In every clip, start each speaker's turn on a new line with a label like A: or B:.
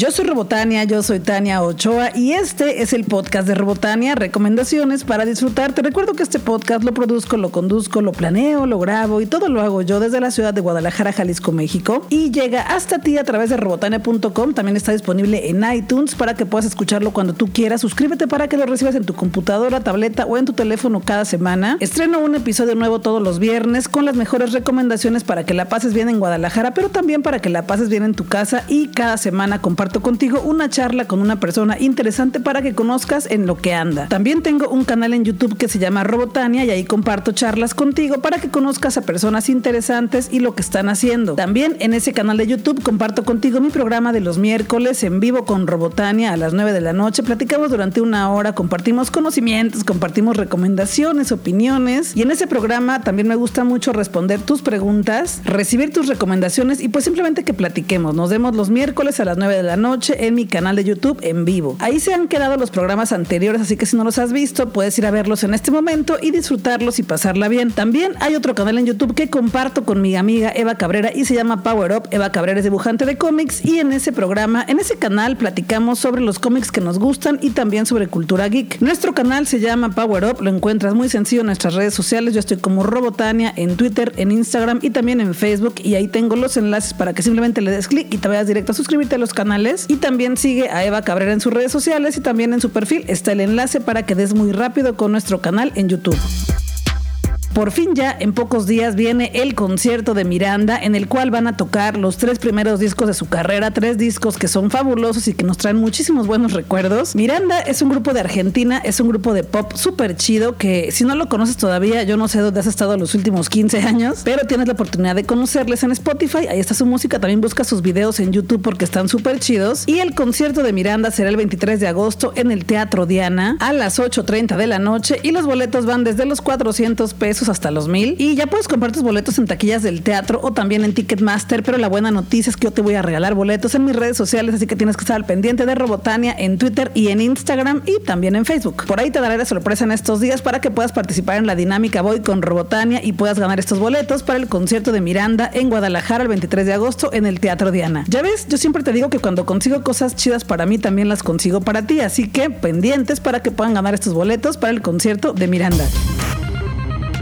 A: Yo soy Robotania, yo soy Tania Ochoa y este es el podcast de Robotania, recomendaciones para disfrutar. Te recuerdo que este podcast lo produzco, lo conduzco, lo planeo, lo grabo y todo lo hago yo desde la ciudad de Guadalajara, Jalisco, México y llega hasta ti a través de robotania.com. También está disponible en iTunes para que puedas escucharlo cuando tú quieras. Suscríbete para que lo recibas en tu computadora, tableta o en tu teléfono cada semana. Estreno un episodio nuevo todos los viernes con las mejores recomendaciones para que la pases bien en Guadalajara, pero también para que la pases bien en tu casa y cada semana comparto contigo una charla con una persona interesante para que conozcas en lo que anda. También tengo un canal en YouTube que se llama Robotania y ahí comparto charlas contigo para que conozcas a personas interesantes y lo que están haciendo. También en ese canal de YouTube comparto contigo mi programa de los miércoles en vivo con Robotania a las 9 de la noche. Platicamos durante una hora, compartimos conocimientos, compartimos recomendaciones, opiniones y en ese programa también me gusta mucho responder tus preguntas, recibir tus recomendaciones y pues simplemente que platiquemos. Nos vemos los miércoles a las 9 de la noche en mi canal de YouTube en vivo. Ahí se han quedado los programas anteriores, así que si no los has visto, puedes ir a verlos en este momento y disfrutarlos y pasarla bien. También hay otro canal en YouTube que comparto con mi amiga Eva Cabrera y se llama Power Up. Eva Cabrera es dibujante de cómics y en ese programa, en ese canal platicamos sobre los cómics que nos gustan y también sobre cultura geek. Nuestro canal se llama Power Up, lo encuentras muy sencillo en nuestras redes sociales. Yo estoy como Robotania en Twitter, en Instagram y también en Facebook y ahí tengo los enlaces para que simplemente le des clic y te vayas directo a suscribirte a los canales y también sigue a Eva Cabrera en sus redes sociales y también en su perfil está el enlace para que des muy rápido con nuestro canal en YouTube. Por fin ya en pocos días viene el concierto de Miranda en el cual van a tocar los tres primeros discos de su carrera, tres discos que son fabulosos y que nos traen muchísimos buenos recuerdos. Miranda es un grupo de Argentina, es un grupo de pop súper chido que si no lo conoces todavía, yo no sé dónde has estado los últimos 15 años, pero tienes la oportunidad de conocerles en Spotify, ahí está su música, también busca sus videos en YouTube porque están súper chidos. Y el concierto de Miranda será el 23 de agosto en el Teatro Diana a las 8.30 de la noche y los boletos van desde los 400 pesos hasta los mil. Y ya puedes comprar tus boletos en taquillas del teatro o también en Ticketmaster. Pero la buena noticia es que yo te voy a regalar boletos en mis redes sociales, así que tienes que estar al pendiente de Robotania en Twitter y en Instagram y también en Facebook. Por ahí te daré la sorpresa en estos días para que puedas participar en la dinámica Voy con Robotania y puedas ganar estos boletos para el concierto de Miranda en Guadalajara el 23 de agosto en el Teatro Diana. Ya ves, yo siempre te digo que cuando consigo cosas chidas para mí, también las consigo para ti. Así que pendientes para que puedan ganar estos boletos para el concierto de Miranda.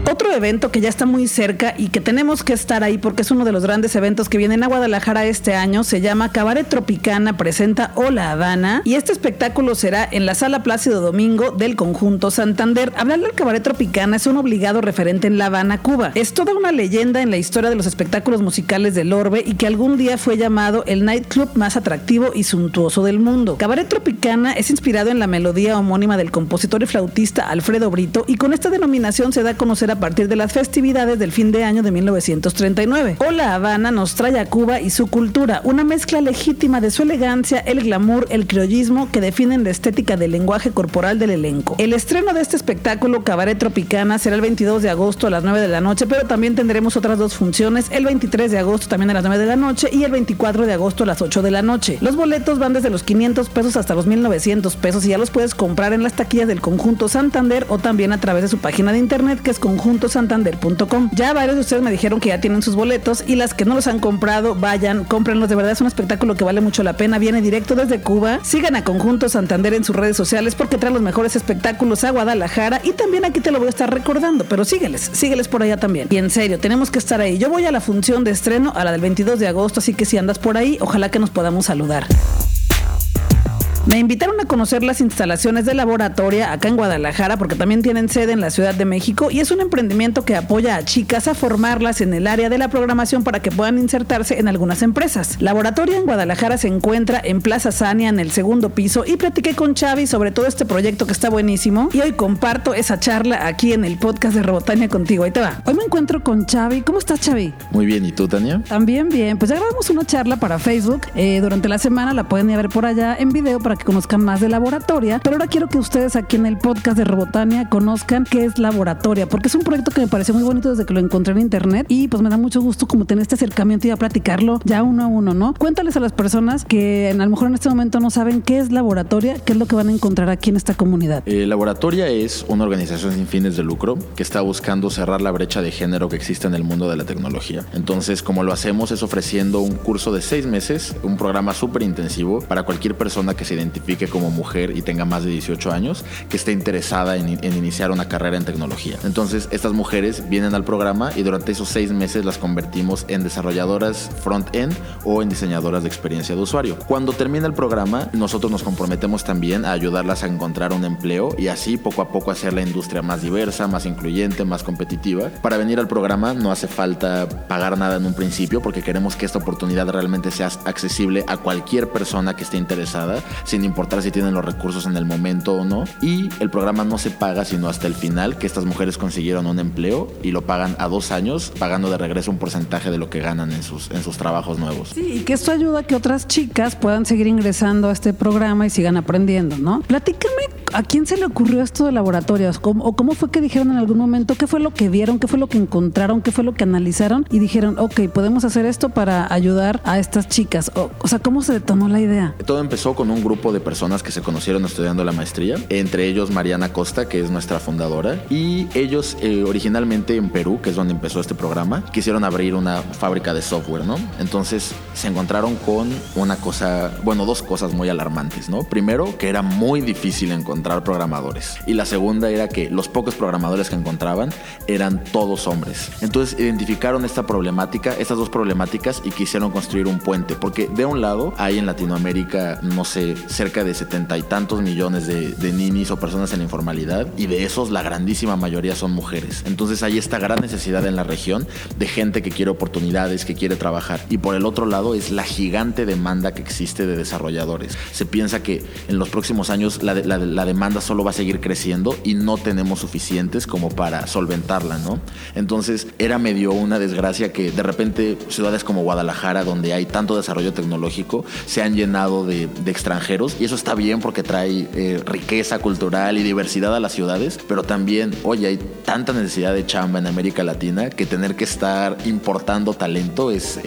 A: Otro evento que ya está muy cerca y que tenemos que estar ahí porque es uno de los grandes eventos que vienen a Guadalajara este año se llama Cabaret Tropicana presenta Hola Habana y este espectáculo será en la Sala Plácido Domingo del conjunto Santander. Hablar del Cabaret Tropicana es un obligado referente en La Habana, Cuba. Es toda una leyenda en la historia de los espectáculos musicales del Orbe y que algún día fue llamado el nightclub más atractivo y suntuoso del mundo. Cabaret Tropicana es inspirado en la melodía homónima del compositor y flautista Alfredo Brito y con esta denominación se da a conocer a partir de las festividades del fin de año de 1939. Hola Habana nos trae a Cuba y su cultura, una mezcla legítima de su elegancia, el glamour, el criollismo que definen la estética del lenguaje corporal del elenco. El estreno de este espectáculo Cabaret Tropicana será el 22 de agosto a las 9 de la noche, pero también tendremos otras dos funciones, el 23 de agosto también a las 9 de la noche y el 24 de agosto a las 8 de la noche. Los boletos van desde los 500 pesos hasta los 1900 pesos y ya los puedes comprar en las taquillas del conjunto Santander o también a través de su página de internet que es conjunto santander.com. Ya varios de ustedes me dijeron que ya tienen sus boletos y las que no los han comprado, vayan, cómprenlos. De verdad es un espectáculo que vale mucho la pena. Viene directo desde Cuba. Sigan a Conjunto Santander en sus redes sociales porque trae los mejores espectáculos a Guadalajara y también aquí te lo voy a estar recordando, pero sígueles, sígueles por allá también. Y en serio, tenemos que estar ahí. Yo voy a la función de estreno, a la del 22 de agosto, así que si andas por ahí, ojalá que nos podamos saludar. Me invitaron a conocer las instalaciones de laboratoria acá en Guadalajara porque también tienen sede en la Ciudad de México y es un emprendimiento que apoya a chicas a formarlas en el área de la programación para que puedan insertarse en algunas empresas. Laboratoria en Guadalajara se encuentra en Plaza Sania en el segundo piso y platiqué con Xavi sobre todo este proyecto que está buenísimo y hoy comparto esa charla aquí en el podcast de Robotania contigo. Ahí te va. Hoy me encuentro con Xavi. ¿Cómo estás Xavi?
B: Muy bien, ¿y tú Tania?
A: También bien. Pues ya grabamos una charla para Facebook. Eh, durante la semana la pueden ir a ver por allá en video para que conozcan más de Laboratoria, pero ahora quiero que ustedes aquí en el podcast de Robotania conozcan qué es Laboratoria, porque es un proyecto que me pareció muy bonito desde que lo encontré en internet y pues me da mucho gusto como tener este acercamiento y a platicarlo ya uno a uno, ¿no? Cuéntales a las personas que a lo mejor en este momento no saben qué es Laboratoria, qué es lo que van a encontrar aquí en esta comunidad.
B: Eh, Laboratoria es una organización sin fines de lucro que está buscando cerrar la brecha de género que existe en el mundo de la tecnología. Entonces, como lo hacemos es ofreciendo un curso de seis meses, un programa súper intensivo para cualquier persona que se identifique como mujer y tenga más de 18 años, que esté interesada en, en iniciar una carrera en tecnología. Entonces, estas mujeres vienen al programa y durante esos seis meses las convertimos en desarrolladoras front-end o en diseñadoras de experiencia de usuario. Cuando termina el programa, nosotros nos comprometemos también a ayudarlas a encontrar un empleo y así poco a poco hacer la industria más diversa, más incluyente, más competitiva. Para venir al programa no hace falta pagar nada en un principio porque queremos que esta oportunidad realmente sea accesible a cualquier persona que esté interesada, sin importar si tienen los recursos en el momento o no. Y el programa no se paga sino hasta el final, que estas mujeres consiguieron un empleo y lo pagan a dos años, pagando de regreso un porcentaje de lo que ganan en sus, en sus trabajos nuevos.
A: Sí, y que esto ayuda a que otras chicas puedan seguir ingresando a este programa y sigan aprendiendo, ¿no? Platícame ¿A quién se le ocurrió esto de laboratorios? ¿O cómo fue que dijeron en algún momento? ¿Qué fue lo que vieron? ¿Qué fue lo que encontraron? ¿Qué fue lo que analizaron? Y dijeron, ok, podemos hacer esto para ayudar a estas chicas. O, o sea, ¿cómo se detonó la idea?
B: Todo empezó con un grupo de personas que se conocieron estudiando la maestría, entre ellos Mariana Costa, que es nuestra fundadora, y ellos eh, originalmente en Perú, que es donde empezó este programa, quisieron abrir una fábrica de software, ¿no? Entonces se encontraron con una cosa, bueno, dos cosas muy alarmantes, ¿no? Primero, que era muy difícil encontrar encontrar programadores. Y la segunda era que los pocos programadores que encontraban eran todos hombres. Entonces identificaron esta problemática, estas dos problemáticas y quisieron construir un puente. Porque de un lado hay en Latinoamérica, no sé, cerca de setenta y tantos millones de, de ninis o personas en la informalidad y de esos la grandísima mayoría son mujeres. Entonces hay esta gran necesidad en la región de gente que quiere oportunidades, que quiere trabajar. Y por el otro lado es la gigante demanda que existe de desarrolladores. Se piensa que en los próximos años la, la, la demanda solo va a seguir creciendo y no tenemos suficientes como para solventarla, ¿no? Entonces era medio una desgracia que de repente ciudades como Guadalajara, donde hay tanto desarrollo tecnológico, se han llenado de, extranjeros y eso está bien porque trae eh, riqueza cultural y diversidad a las ciudades, pero también, oye, hay tanta necesidad de chamba en América Latina que tener que estar importando talento es,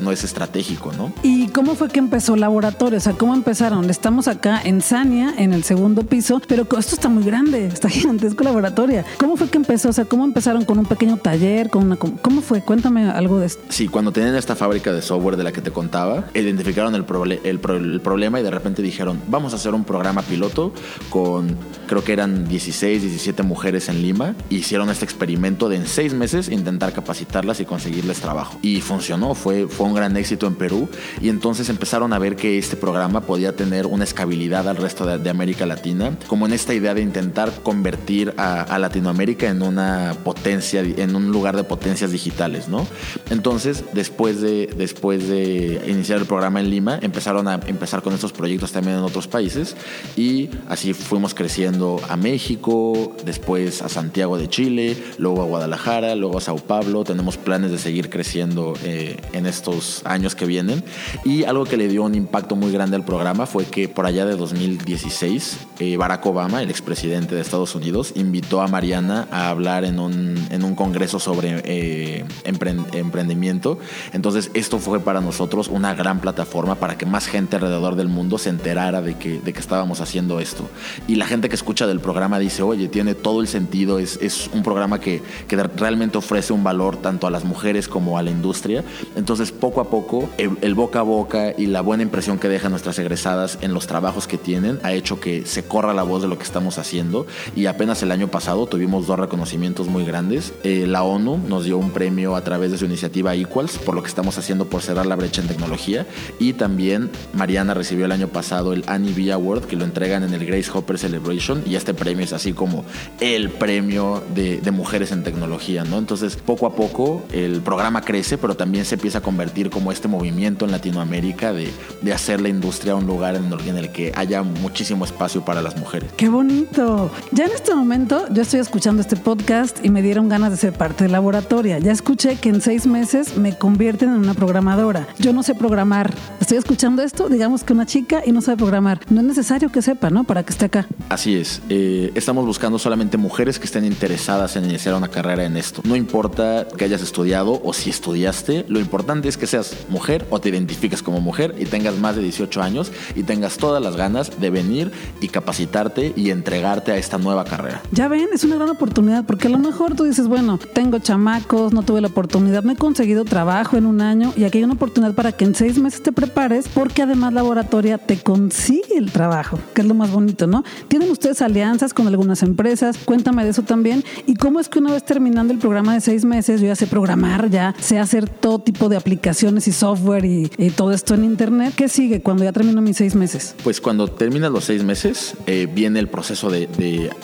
B: no es estratégico, ¿no?
A: ¿Y cómo fue que empezó Laboratorio? O sea, ¿cómo empezaron? Estamos acá en Sania, en el segundo piso pero esto está muy grande, está gigantesco laboratorio. ¿Cómo fue que empezó? O sea, ¿cómo empezaron con un pequeño taller? Con una, ¿Cómo fue? Cuéntame algo de esto.
B: Sí, cuando tenían esta fábrica de software de la que te contaba, identificaron el, proble el, pro el problema y de repente dijeron, vamos a hacer un programa piloto con, creo que eran 16, 17 mujeres en Lima. Hicieron este experimento de en seis meses intentar capacitarlas y conseguirles trabajo. Y funcionó, fue, fue un gran éxito en Perú. Y entonces empezaron a ver que este programa podía tener una escalabilidad al resto de, de América Latina como en esta idea de intentar convertir a, a, Latinoamérica en una potencia, en un lugar de potencias digitales, ¿no? Entonces, después de, después de iniciar el programa en Lima, empezaron a empezar con estos proyectos también en otros países y así fuimos creciendo a México, después a Santiago de Chile, luego a Guadalajara, luego a Sao Paulo. Tenemos planes de seguir creciendo eh, en estos años que vienen. Y algo que le dio un impacto muy grande al programa fue que por allá de 2016, eh, Barack Obama, el expresidente de Estados Unidos, invitó a Mariana a hablar en un, en un congreso sobre eh, emprendimiento. Entonces esto fue para nosotros una gran plataforma para que más gente alrededor del mundo se enterara de que, de que estábamos haciendo esto. Y la gente que escucha del programa dice, oye, tiene todo el sentido, es, es un programa que, que realmente ofrece un valor tanto a las mujeres como a la industria. Entonces poco a poco el, el boca a boca y la buena impresión que dejan nuestras egresadas en los trabajos que tienen ha hecho que se corra la voz de lo que estamos haciendo y apenas el año pasado tuvimos dos reconocimientos muy grandes. Eh, la ONU nos dio un premio a través de su iniciativa Equals por lo que estamos haciendo por cerrar la brecha en tecnología y también Mariana recibió el año pasado el Annie B Award que lo entregan en el Grace Hopper Celebration y este premio es así como el premio de, de mujeres en tecnología, ¿no? Entonces poco a poco el programa crece pero también se empieza a convertir como este movimiento en Latinoamérica de, de hacer la industria un lugar en el, que haya muchísimo espacio para las las mujeres.
A: ¡Qué bonito! Ya en este momento yo estoy escuchando este podcast y me dieron ganas de ser parte de laboratoria. Ya escuché que en seis meses me convierten en una programadora. Yo no sé programar. Estoy escuchando esto, digamos que una chica y no sabe programar. No es necesario que sepa, ¿no? Para que esté acá.
B: Así es. Eh, estamos buscando solamente mujeres que estén interesadas en iniciar una carrera en esto. No importa que hayas estudiado o si estudiaste, lo importante es que seas mujer o te identifiques como mujer y tengas más de 18 años y tengas todas las ganas de venir y capacitarte y entregarte a esta nueva carrera.
A: Ya ven, es una gran oportunidad porque a lo mejor tú dices, bueno, tengo chamacos, no tuve la oportunidad, no he conseguido trabajo en un año y aquí hay una oportunidad para que en seis meses te prepares porque además laboratoria te consigue el trabajo, que es lo más bonito, ¿no? Tienen ustedes alianzas con algunas empresas, cuéntame de eso también y cómo es que una vez terminando el programa de seis meses, yo ya sé programar, ya sé hacer todo tipo de aplicaciones y software y, todo esto en internet. ¿Qué sigue cuando ya termino mis seis meses?
B: Pues cuando terminas los seis meses, eh, viene el proceso de,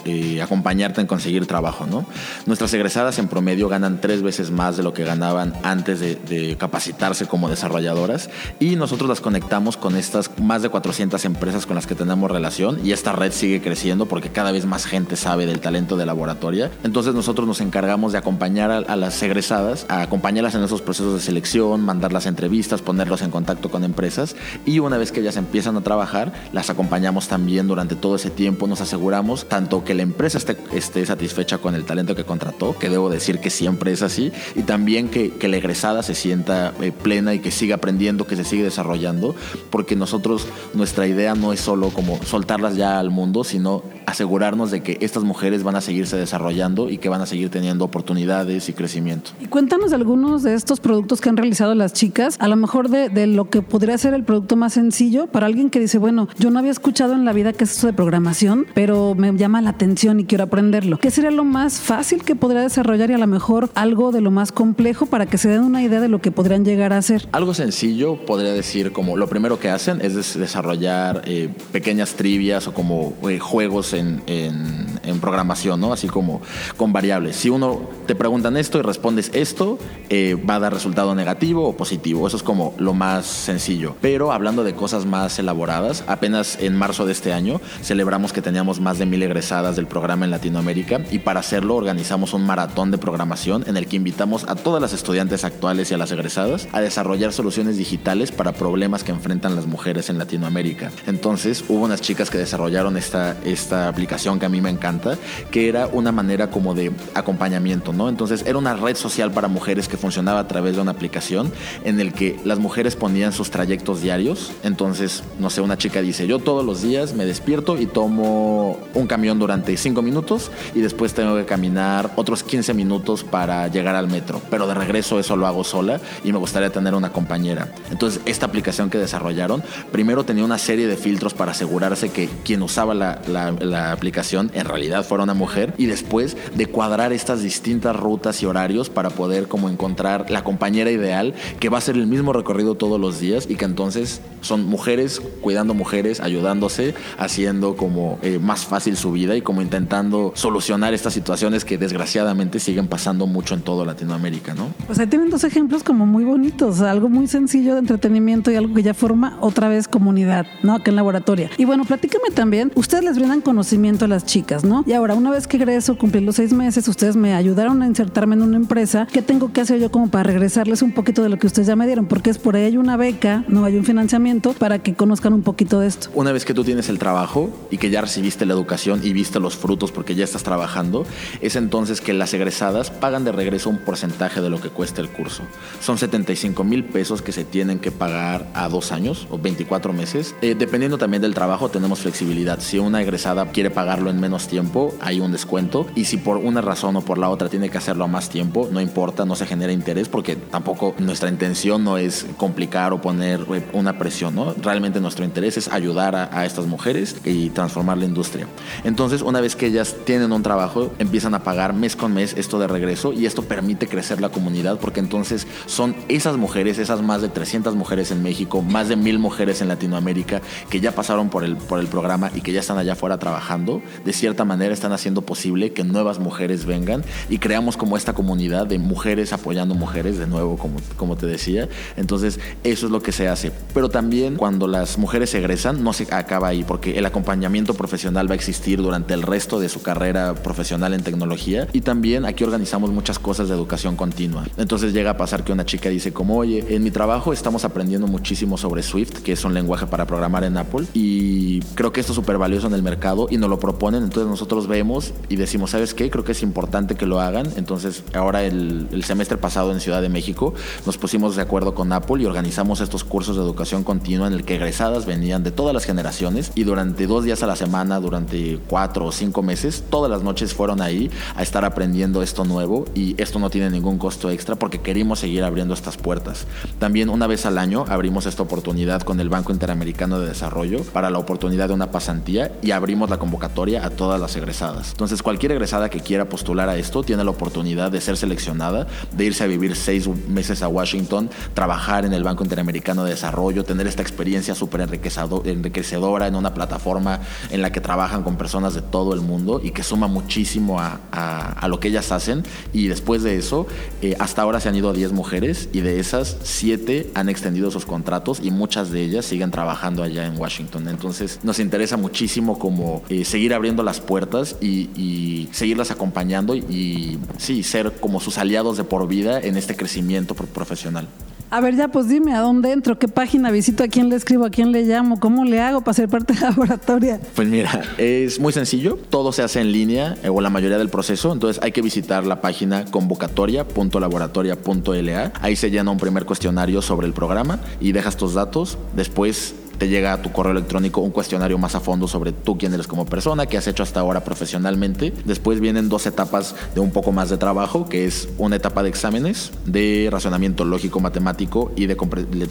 B: eh, acompañarte en conseguir trabajo, ¿no? Nuestras egresadas en promedio ganan tres veces más de lo que ganaban antes de, capacitarse como desarrolladoras y nosotros las conectamos con estas más de 400 empresas con las que tenemos relación y esta red sigue creciendo porque cada vez más gente sabe del talento de laboratoria. Entonces nosotros nos encargamos de acompañar a, a las egresadas, a acompañarlas en esos procesos de selección, mandarlas a entrevistas, ponerlos en contacto con empresas y una vez que ellas empiezan a trabajar, las acompañamos también durante todo ese tiempo, nos aseguramos tanto que la empresa esté, esté satisfecha con el talento que contrató, que debo decir que siempre es así, y también que, que la egresada se sienta eh, plena y que siga aprendiendo, que se siga desarrollando, porque nosotros, nuestra idea no es solo como soltarlas ya al mundo, sino asegurarnos de que estas mujeres van a seguirse desarrollando y que van a seguir teniendo oportunidades y crecimiento.
A: Y cuéntanos algunos de estos productos que han realizado las chicas, a lo mejor de, de, lo que podría ser el producto más sencillo para alguien que dice, bueno, yo no había escuchado en la vida que es esto de programación, pero me llama la atención y quiero aprenderlo. ¿Qué sería lo más fácil que podría desarrollar y a lo mejor algo de lo más complejo para que se den una idea de lo que podrían llegar a hacer?
B: Algo sencillo podría decir como lo primero que hacen es desarrollar eh, pequeñas trivias o como eh, juegos en, en, en, programación, ¿no? Así como con variables. Si uno te preguntan esto y respondes esto, eh, va a dar resultado negativo o positivo. Eso es como lo más sencillo. Pero hablando de cosas más elaboradas, apenas en marzo de este año celebramos que teníamos más de mil egresadas del programa en Latinoamérica y para hacerlo organizamos un maratón de programación en el que invitamos a todas las estudiantes actuales y a las egresadas a desarrollar soluciones digitales para problemas que enfrentan las mujeres en Latinoamérica. Entonces hubo unas chicas que desarrollaron esta, esta aplicación que a mí me encanta, que era una manera como de acompañamiento, ¿no? Entonces era una red social para mujeres que funcionaba a través de una aplicación en el que las mujeres ponían sus trayectos diarios. Entonces, no sé, una chica dice, yo todos los días me despierto y tomo un camión durante 5 minutos y después tengo que caminar otros 15 minutos para llegar al metro. Pero de regreso eso lo hago sola y me gustaría tener una compañera. Entonces, esta aplicación que desarrollaron, primero tenía una serie de filtros para asegurarse que quien usaba la, la, la aplicación en realidad fuera una mujer y después de cuadrar estas distintas rutas y horarios para poder como encontrar la compañera ideal que va a ser el mismo recorrido todos los días y que entonces son mujeres cuidando mujeres, ayudándose, haciendo como eh, más fácil su vida y como intentando solucionar estas situaciones que desgraciadamente siguen pasando mucho en todo Latinoamérica, ¿no?
A: Pues ahí tienen dos ejemplos como muy bonitos, algo muy sencillo de entretenimiento y algo que ya forma otra vez comunidad, ¿no? Acá en laboratorio. Y bueno, platícame también, ustedes les brindan conocimiento a las chicas, ¿no? Y ahora, una vez que egreso, cumplí los seis meses, ustedes me ayudaron a insertarme en una empresa, ¿qué tengo que hacer yo como para regresarles un poquito de lo que ustedes ya me dieron? Porque es por ahí hay una beca, no hay un financiamiento para que conozcan un poquito de esto.
B: Una vez que tú tienes el trabajo y que ya recibiste la educación y viste los frutos porque ya estás trabajando, es entonces que las egresadas pagan de regreso un porcentaje de lo que cuesta el curso. Son 75 mil pesos que se tienen que pagar a dos años o 24 meses. Eh, dependiendo también del trabajo, tenemos flexibilidad. Si una egresada quiere pagarlo en menos tiempo, hay un descuento. Y si por una razón o por la otra tiene que hacerlo a más tiempo, no importa, no se genera interés porque tampoco nuestra intención no es complicar o poner eh, una presión, ¿no? Realmente nuestro interés es ayudar a, a estas mujeres y transformar la industria. Entonces, una vez que ellas tienen un trabajo, empiezan a pagar mes con mes esto de regreso y esto permite crecer la comunidad porque entonces son esas mujeres, esas más de 300 mujeres en México, más de mil mujeres en Latinoamérica que ya pasaron por el, por el programa y que ya están allá afuera trabajando, de cierta manera manera están haciendo posible que nuevas mujeres vengan y creamos como esta comunidad de mujeres apoyando mujeres, de nuevo, como, como te decía. Entonces, eso es lo que se hace. Pero también cuando las mujeres egresan, no se acaba ahí, porque el acompañamiento profesional va a existir durante el resto de su carrera profesional en tecnología. Y también aquí organizamos muchas cosas de educación continua. Entonces llega a pasar que una chica dice como, oye, en mi trabajo estamos aprendiendo muchísimo sobre Swift, que es un lenguaje para programar en Apple, y creo que esto es súper valioso en el mercado y nos lo proponen, entonces nosotros vemos y decimos, ¿sabes qué? Creo que es importante que lo hagan. Entonces ahora el, el semestre pasado en Ciudad de México nos pusimos de acuerdo con Apple y organizamos estos cursos de educación continua en el que egresadas venían de todas las generaciones y durante dos días a la semana, durante cuatro o cinco meses, todas las noches fueron ahí a estar aprendiendo esto nuevo y esto no tiene ningún costo extra porque queremos seguir abriendo estas puertas. También una vez al año abrimos esta oportunidad con el Banco Interamericano de Desarrollo para la oportunidad de una pasantía y abrimos la convocatoria a todas las egresadas. Entonces cualquier egresada que quiera postular a esto tiene la oportunidad de ser seleccionada, de irse a vivir seis meses a Washington, trabajar en el Banco Interamericano de Desarrollo, tener esta experiencia súper enriquecedora en una plataforma en la que trabajan con personas de todo el mundo y que suma muchísimo a, a, lo que ellas hacen. Y después de eso, eh, hasta ahora se han ido 10 mujeres y de esas 7 han extendido sus contratos y muchas de ellas siguen trabajando allá en Washington. Entonces nos interesa muchísimo como eh, seguir abriendo las puertas y, y seguirlas acompañando y sí, ser como sus aliados de por vida en este crecimiento profesional.
A: A ver, ya pues dime a dónde entro, qué página visito, a quién le escribo, a quién le llamo, cómo le hago para ser parte de la laboratoria.
B: Pues mira, es muy sencillo, todo se hace en línea eh, o la mayoría del proceso, entonces hay que visitar la página convocatoria.laboratoria.la. Ahí se llena un primer cuestionario sobre el programa y dejas tus datos, después te llega a tu correo electrónico un cuestionario más a fondo sobre tú quién eres como persona, qué has hecho hasta ahora profesionalmente. Después vienen dos etapas de un poco más de trabajo, que es una etapa de exámenes de razonamiento lógico matemático y de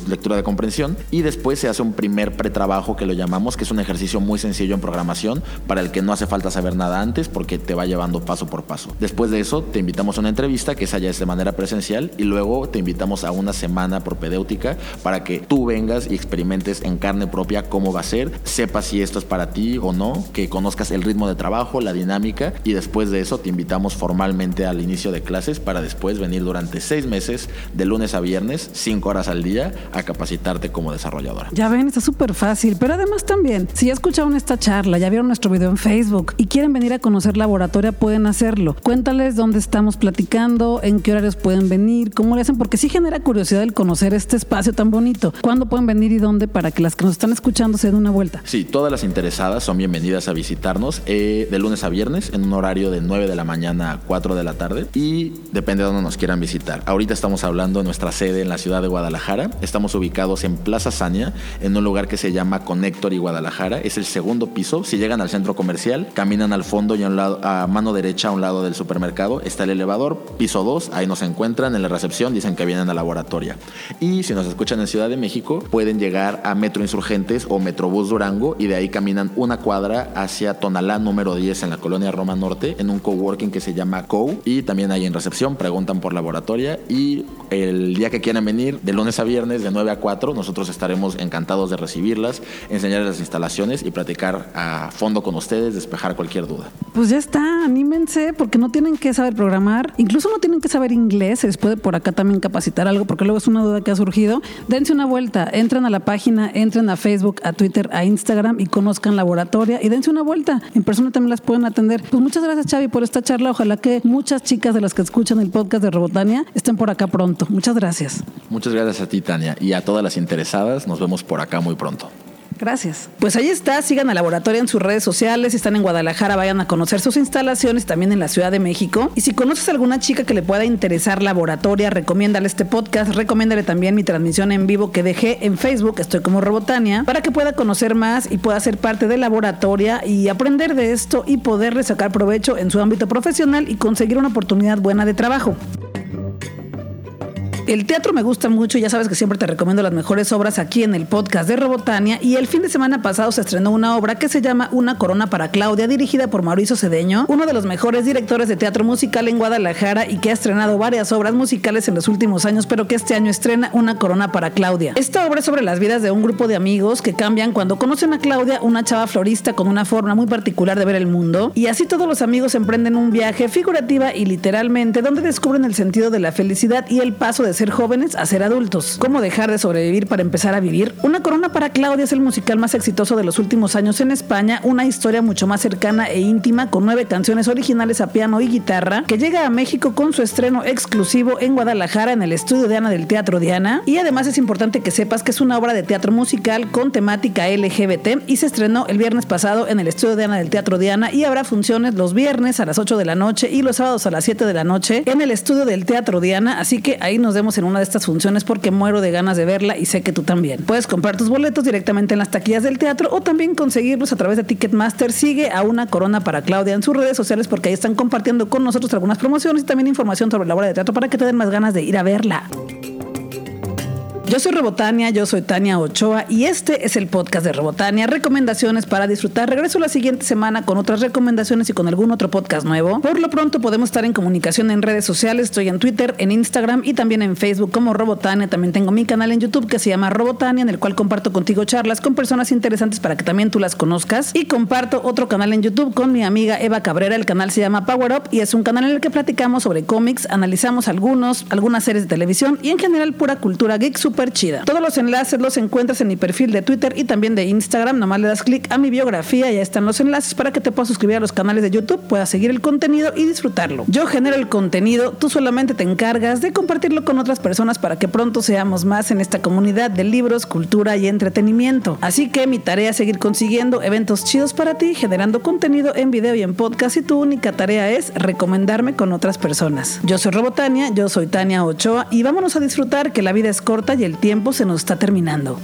B: lectura de comprensión. Y después se hace un primer pretrabajo que lo llamamos, que es un ejercicio muy sencillo en programación para el que no hace falta saber nada antes porque te va llevando paso por paso. Después de eso te invitamos a una entrevista, que esa ya es de manera presencial, y luego te invitamos a una semana propedéutica para que tú vengas y experimentes en carne propia cómo va a ser, sepas si esto es para ti o no, que conozcas el ritmo de trabajo, la dinámica y después de eso te invitamos formalmente al inicio de clases para después venir durante seis meses, de lunes a viernes, cinco horas al día, a capacitarte como desarrolladora.
A: Ya ven, está súper fácil, pero además también, si ya escucharon esta charla, ya vieron nuestro video en Facebook y quieren venir a conocer Laboratoria, pueden hacerlo. Cuéntales dónde estamos platicando, en qué horarios pueden venir, cómo le hacen, porque sí genera curiosidad el conocer este espacio tan bonito. ¿Cuándo pueden venir y dónde para que las nos están escuchando se den una vuelta.
B: Sí, todas las interesadas son bienvenidas a visitarnos eh, de lunes a viernes en un horario de 9 de la mañana a 4 de la tarde y depende de dónde nos quieran visitar. Ahorita estamos hablando de nuestra sede en la ciudad de Guadalajara. Estamos ubicados en Plaza Sania, en un lugar que se llama Connector y Guadalajara. Es el segundo piso. Si llegan al centro comercial, caminan al fondo y a, un lado, a mano derecha a un lado del supermercado está el elevador, piso 2. Ahí nos encuentran en la recepción, dicen que vienen a laboratoria. Y si nos escuchan en Ciudad de México, pueden llegar a Metro Insurgente o Metrobús Durango y de ahí caminan una cuadra hacia Tonalá número 10 en la colonia Roma Norte en un coworking que se llama Co y también ahí en recepción preguntan por laboratoria y el día que quieran venir de lunes a viernes de 9 a 4 nosotros estaremos encantados de recibirlas, enseñarles las instalaciones y platicar a fondo con ustedes, despejar cualquier duda.
A: Pues ya está, anímense porque no tienen que saber programar, incluso no tienen que saber inglés, se les puede por acá también capacitar algo porque luego es una duda que ha surgido. Dense una vuelta, entren a la página, a Facebook, a Twitter, a Instagram y conozcan Laboratoria y dense una vuelta. En persona también las pueden atender. Pues muchas gracias, Xavi, por esta charla. Ojalá que muchas chicas de las que escuchan el podcast de Robotania estén por acá pronto. Muchas gracias.
B: Muchas gracias a ti, Tania, y a todas las interesadas. Nos vemos por acá muy pronto.
A: Gracias. Pues ahí está, sigan a Laboratorio en sus redes sociales, si están en Guadalajara vayan a conocer sus instalaciones, también en la Ciudad de México. Y si conoces a alguna chica que le pueda interesar Laboratoria, recomiéndale este podcast, recomiéndale también mi transmisión en vivo que dejé en Facebook, estoy como Robotania, para que pueda conocer más y pueda ser parte de Laboratoria y aprender de esto y poderle sacar provecho en su ámbito profesional y conseguir una oportunidad buena de trabajo. El teatro me gusta mucho, ya sabes que siempre te recomiendo las mejores obras aquí en el podcast de Robotania y el fin de semana pasado se estrenó una obra que se llama Una corona para Claudia, dirigida por Mauricio Cedeño, uno de los mejores directores de teatro musical en Guadalajara y que ha estrenado varias obras musicales en los últimos años, pero que este año estrena Una corona para Claudia. Esta obra es sobre las vidas de un grupo de amigos que cambian cuando conocen a Claudia, una chava florista con una forma muy particular de ver el mundo, y así todos los amigos emprenden un viaje figurativa y literalmente donde descubren el sentido de la felicidad y el paso de ser jóvenes a ser adultos. ¿Cómo dejar de sobrevivir para empezar a vivir? Una corona para Claudia es el musical más exitoso de los últimos años en España, una historia mucho más cercana e íntima con nueve canciones originales a piano y guitarra que llega a México con su estreno exclusivo en Guadalajara en el estudio de Ana del Teatro Diana. Y además es importante que sepas que es una obra de teatro musical con temática LGBT y se estrenó el viernes pasado en el estudio de Ana del Teatro Diana y habrá funciones los viernes a las 8 de la noche y los sábados a las 7 de la noche en el estudio del Teatro Diana, así que ahí nos vemos en una de estas funciones porque muero de ganas de verla y sé que tú también. Puedes comprar tus boletos directamente en las taquillas del teatro o también conseguirlos a través de Ticketmaster. Sigue a una corona para Claudia en sus redes sociales porque ahí están compartiendo con nosotros algunas promociones y también información sobre la obra de teatro para que te den más ganas de ir a verla. Yo soy Rebotania, yo soy Tania Ochoa y este es el podcast de Rebotania, recomendaciones para disfrutar. Regreso la siguiente semana con otras recomendaciones y con algún otro podcast nuevo. Por lo pronto podemos estar en comunicación en redes sociales, estoy en Twitter, en Instagram y también en Facebook como Robotania. También tengo mi canal en YouTube que se llama Robotania, en el cual comparto contigo charlas con personas interesantes para que también tú las conozcas. Y comparto otro canal en YouTube con mi amiga Eva Cabrera, el canal se llama Power Up y es un canal en el que platicamos sobre cómics, analizamos algunos, algunas series de televisión y en general pura cultura geek super chida. Todos los enlaces los encuentras en mi perfil de Twitter y también de Instagram. Nomás le das clic a mi biografía y ahí están los enlaces para que te puedas suscribir a los canales de YouTube, puedas seguir el contenido y disfrutarlo. Yo genero el contenido, tú solamente te encargas de compartirlo con otras personas para que pronto seamos más en esta comunidad de libros, cultura y entretenimiento. Así que mi tarea es seguir consiguiendo eventos chidos para ti, generando contenido en video y en podcast y tu única tarea es recomendarme con otras personas. Yo soy Robotania, yo soy Tania Ochoa y vámonos a disfrutar que la vida es corta el tiempo se nos está terminando.